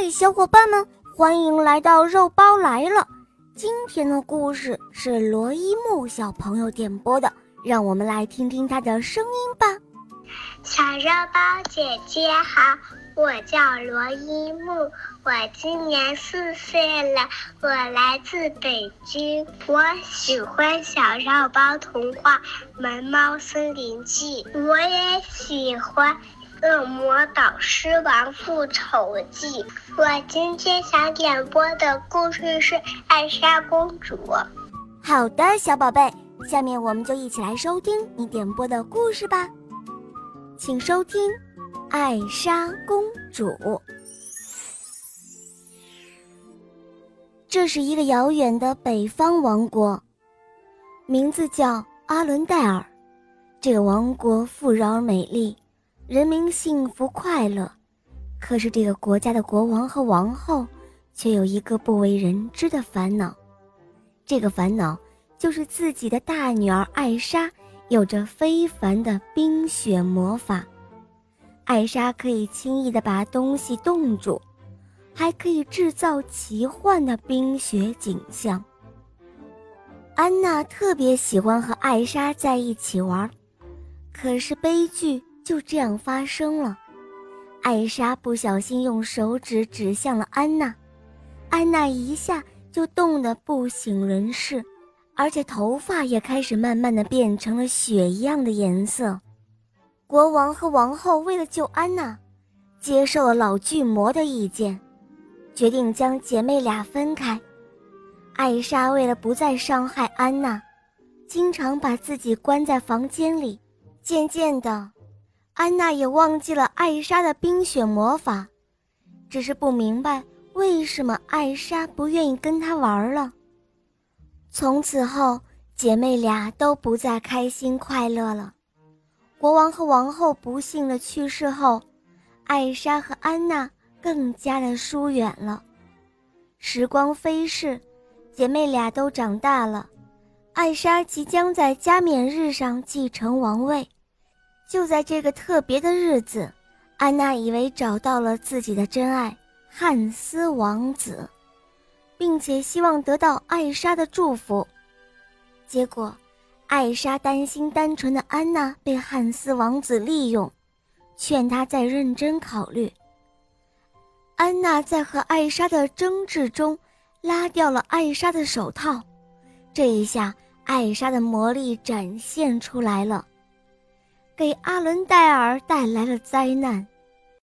嗨，小伙伴们，欢迎来到肉包来了。今天的故事是罗一木小朋友点播的，让我们来听听他的声音吧。小肉包姐姐好，我叫罗一木，我今年四岁了，我来自北京，我喜欢小肉包童话《萌猫森林记》，我也喜欢。《恶魔导师王复仇记》，我今天想点播的故事是《艾莎公主》。好的，小宝贝，下面我们就一起来收听你点播的故事吧。请收听《艾莎公主》。这是一个遥远的北方王国，名字叫阿伦戴尔。这个王国富饶而美丽。人民幸福快乐，可是这个国家的国王和王后却有一个不为人知的烦恼。这个烦恼就是自己的大女儿艾莎有着非凡的冰雪魔法。艾莎可以轻易地把东西冻住，还可以制造奇幻的冰雪景象。安娜特别喜欢和艾莎在一起玩，可是悲剧。就这样发生了，艾莎不小心用手指指向了安娜，安娜一下就冻得不省人事，而且头发也开始慢慢的变成了雪一样的颜色。国王和王后为了救安娜，接受了老巨魔的意见，决定将姐妹俩分开。艾莎为了不再伤害安娜，经常把自己关在房间里，渐渐的。安娜也忘记了艾莎的冰雪魔法，只是不明白为什么艾莎不愿意跟她玩了。从此后，姐妹俩都不再开心快乐了。国王和王后不幸的去世后，艾莎和安娜更加的疏远了。时光飞逝，姐妹俩都长大了，艾莎即将在加冕日上继承王位。就在这个特别的日子，安娜以为找到了自己的真爱汉斯王子，并且希望得到艾莎的祝福。结果，艾莎担心单纯的安娜被汉斯王子利用，劝她再认真考虑。安娜在和艾莎的争执中，拉掉了艾莎的手套，这一下，艾莎的魔力展现出来了。给阿伦戴尔带来了灾难。